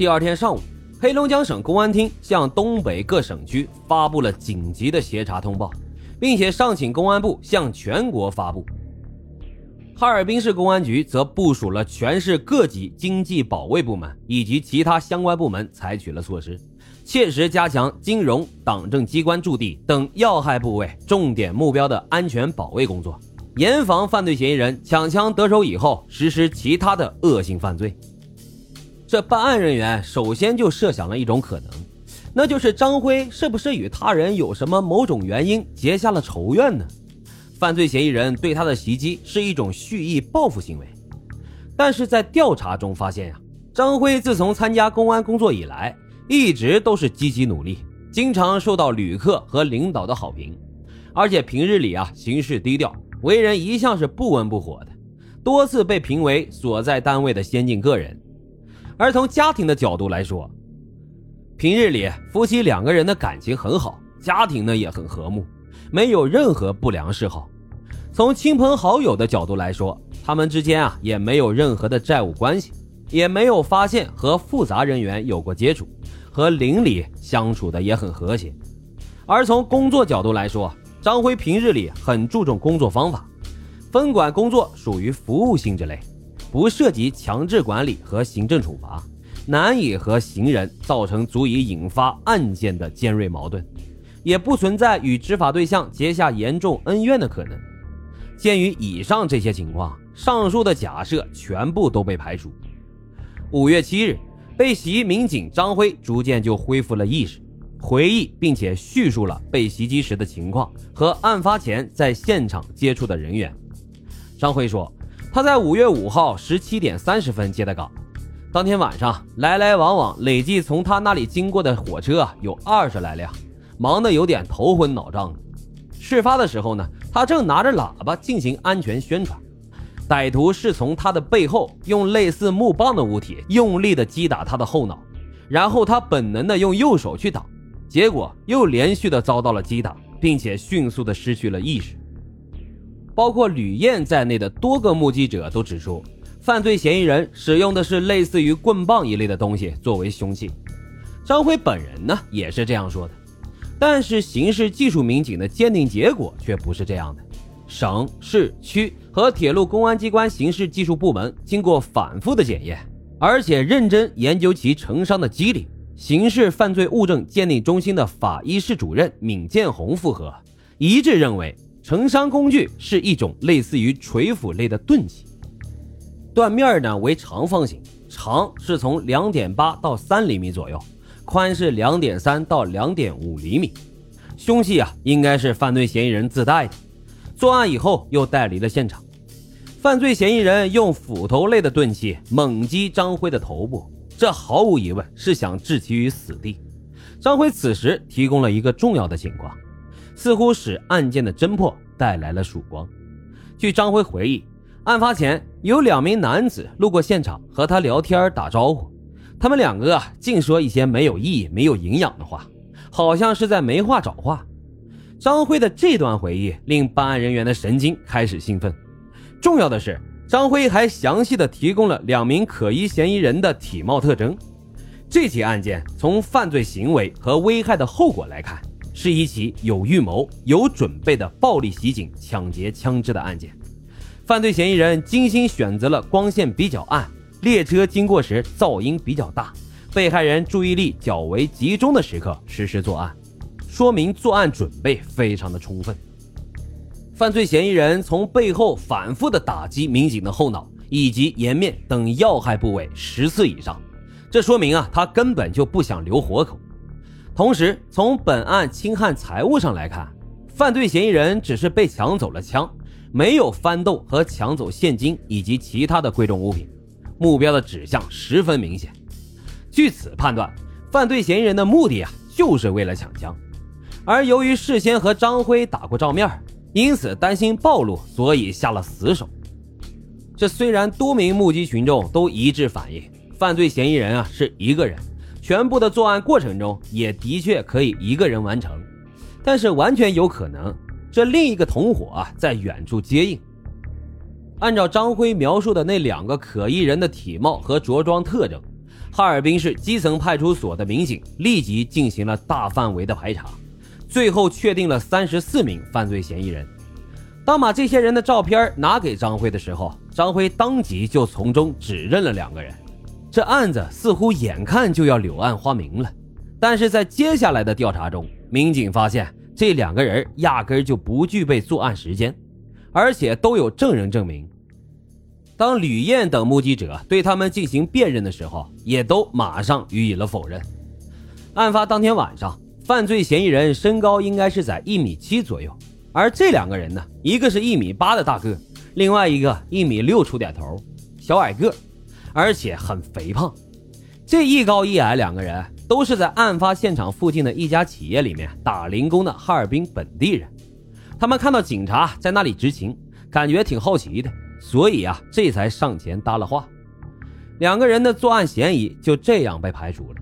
第二天上午，黑龙江省公安厅向东北各省区发布了紧急的协查通报，并且上请公安部向全国发布。哈尔滨市公安局则部署了全市各级经济保卫部门以及其他相关部门，采取了措施，切实加强金融、党政机关驻地等要害部位、重点目标的安全保卫工作，严防犯罪嫌疑人抢枪得手以后实施其他的恶性犯罪。这办案人员首先就设想了一种可能，那就是张辉是不是与他人有什么某种原因结下了仇怨呢？犯罪嫌疑人对他的袭击是一种蓄意报复行为，但是在调查中发现呀，张辉自从参加公安工作以来，一直都是积极努力，经常受到旅客和领导的好评，而且平日里啊行事低调，为人一向是不温不火的，多次被评为所在单位的先进个人。而从家庭的角度来说，平日里夫妻两个人的感情很好，家庭呢也很和睦。没有任何不良嗜好，从亲朋好友的角度来说，他们之间啊也没有任何的债务关系，也没有发现和复杂人员有过接触，和邻里相处的也很和谐。而从工作角度来说，张辉平日里很注重工作方法，分管工作属于服务性质类，不涉及强制管理和行政处罚，难以和行人造成足以引发案件的尖锐矛盾。也不存在与执法对象结下严重恩怨的可能。鉴于以上这些情况，上述的假设全部都被排除。五月七日，被袭民警张辉逐渐就恢复了意识，回忆并且叙述了被袭击时的情况和案发前在现场接触的人员。张辉说，他在五月五号十七点三十分接的岗，当天晚上来来往往累计从他那里经过的火车有二十来辆。忙得有点头昏脑胀的。事发的时候呢，他正拿着喇叭进行安全宣传，歹徒是从他的背后用类似木棒的物体用力的击打他的后脑，然后他本能的用右手去挡，结果又连续的遭到了击打，并且迅速的失去了意识。包括吕燕在内的多个目击者都指出，犯罪嫌疑人使用的是类似于棍棒一类的东西作为凶器。张辉本人呢，也是这样说的。但是刑事技术民警的鉴定结果却不是这样的，省市区和铁路公安机关刑事技术部门经过反复的检验，而且认真研究其成伤的机理，刑事犯罪物证鉴定中心的法医室主任闵建红复核一致认为，成伤工具是一种类似于锤斧类的钝器，断面呢为长方形，长是从两点八到三厘米左右。宽是两点三到两点五厘米，凶器啊应该是犯罪嫌疑人自带的。作案以后又带离了现场。犯罪嫌疑人用斧头类的钝器猛击张辉的头部，这毫无疑问是想置其于死地。张辉此时提供了一个重要的情况，似乎使案件的侦破带来了曙光。据张辉回忆，案发前有两名男子路过现场和他聊天打招呼。他们两个净说一些没有意义、没有营养的话，好像是在没话找话。张辉的这段回忆令办案人员的神经开始兴奋。重要的是，张辉还详细的提供了两名可疑嫌疑人的体貌特征。这起案件从犯罪行为和危害的后果来看，是一起有预谋、有准备的暴力袭警、抢劫、枪支的案件。犯罪嫌疑人精心选择了光线比较暗。列车经过时噪音比较大，被害人注意力较为集中的时刻实施作案，说明作案准备非常的充分。犯罪嫌疑人从背后反复的打击民警的后脑以及颜面等要害部位十次以上，这说明啊他根本就不想留活口。同时，从本案侵害财物上来看，犯罪嫌疑人只是被抢走了枪，没有翻动和抢走现金以及其他的贵重物品。目标的指向十分明显，据此判断，犯罪嫌疑人的目的啊，就是为了抢枪。而由于事先和张辉打过照面，因此担心暴露，所以下了死手。这虽然多名目击群众都一致反映，犯罪嫌疑人啊是一个人，全部的作案过程中也的确可以一个人完成，但是完全有可能，这另一个同伙啊在远处接应。按照张辉描述的那两个可疑人的体貌和着装特征，哈尔滨市基层派出所的民警立即进行了大范围的排查，最后确定了三十四名犯罪嫌疑人。当把这些人的照片拿给张辉的时候，张辉当即就从中指认了两个人。这案子似乎眼看就要柳暗花明了，但是在接下来的调查中，民警发现这两个人压根就不具备作案时间，而且都有证人证明。当吕燕等目击者对他们进行辨认的时候，也都马上予以了否认。案发当天晚上，犯罪嫌疑人身高应该是在一米七左右，而这两个人呢，一个是一米八的大个，另外一个一米六出点头，小矮个。而且很肥胖，这一高一矮两个人都是在案发现场附近的一家企业里面打零工的哈尔滨本地人。他们看到警察在那里执勤，感觉挺好奇的，所以啊，这才上前搭了话。两个人的作案嫌疑就这样被排除了。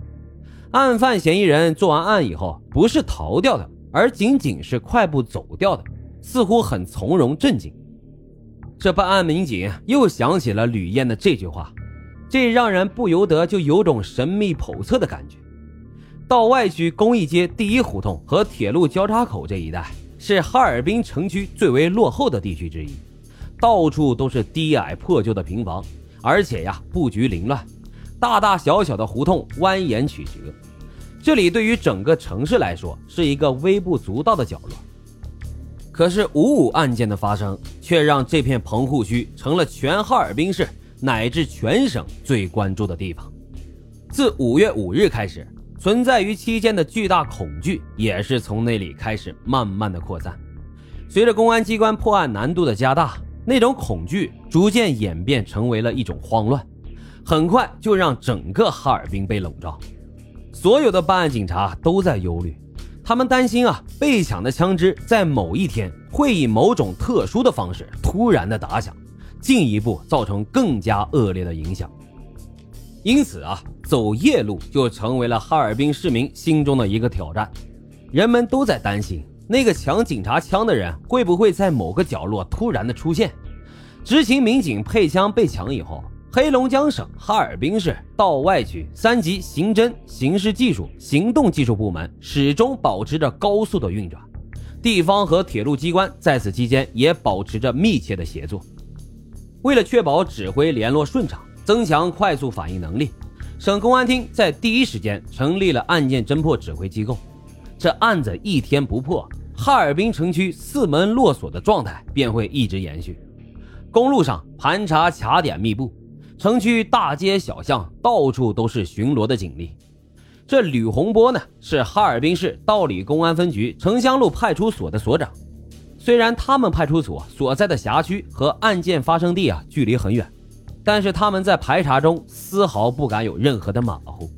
案犯嫌疑人做完案以后，不是逃掉的，而仅仅是快步走掉的，似乎很从容镇静。这办案民警又想起了吕燕的这句话。这让人不由得就有种神秘叵测的感觉。道外区工益街第一胡同和铁路交叉口这一带是哈尔滨城区最为落后的地区之一，到处都是低矮破旧的平房，而且呀布局凌乱，大大小小的胡同蜿蜒曲折。这里对于整个城市来说是一个微不足道的角落。可是五五案件的发生，却让这片棚户区成了全哈尔滨市。乃至全省最关注的地方，自五月五日开始，存在于期间的巨大恐惧也是从那里开始慢慢的扩散。随着公安机关破案难度的加大，那种恐惧逐渐演变成为了一种慌乱，很快就让整个哈尔滨被笼罩。所有的办案警察都在忧虑，他们担心啊，被抢的枪支在某一天会以某种特殊的方式突然的打响。进一步造成更加恶劣的影响，因此啊，走夜路就成为了哈尔滨市民心中的一个挑战。人们都在担心那个抢警察枪的人会不会在某个角落突然的出现。执勤民警配枪被抢以后，黑龙江省哈尔滨市道外区三级刑侦、刑事技术、行动技术部门始终保持着高速的运转，地方和铁路机关在此期间也保持着密切的协作。为了确保指挥联络顺畅，增强快速反应能力，省公安厅在第一时间成立了案件侦破指挥机构。这案子一天不破，哈尔滨城区四门落锁的状态便会一直延续。公路上盘查卡点密布，城区大街小巷到处都是巡逻的警力。这吕洪波呢，是哈尔滨市道里公安分局城乡路派出所的所长。虽然他们派出所所在的辖区和案件发生地啊距离很远，但是他们在排查中丝毫不敢有任何的马虎。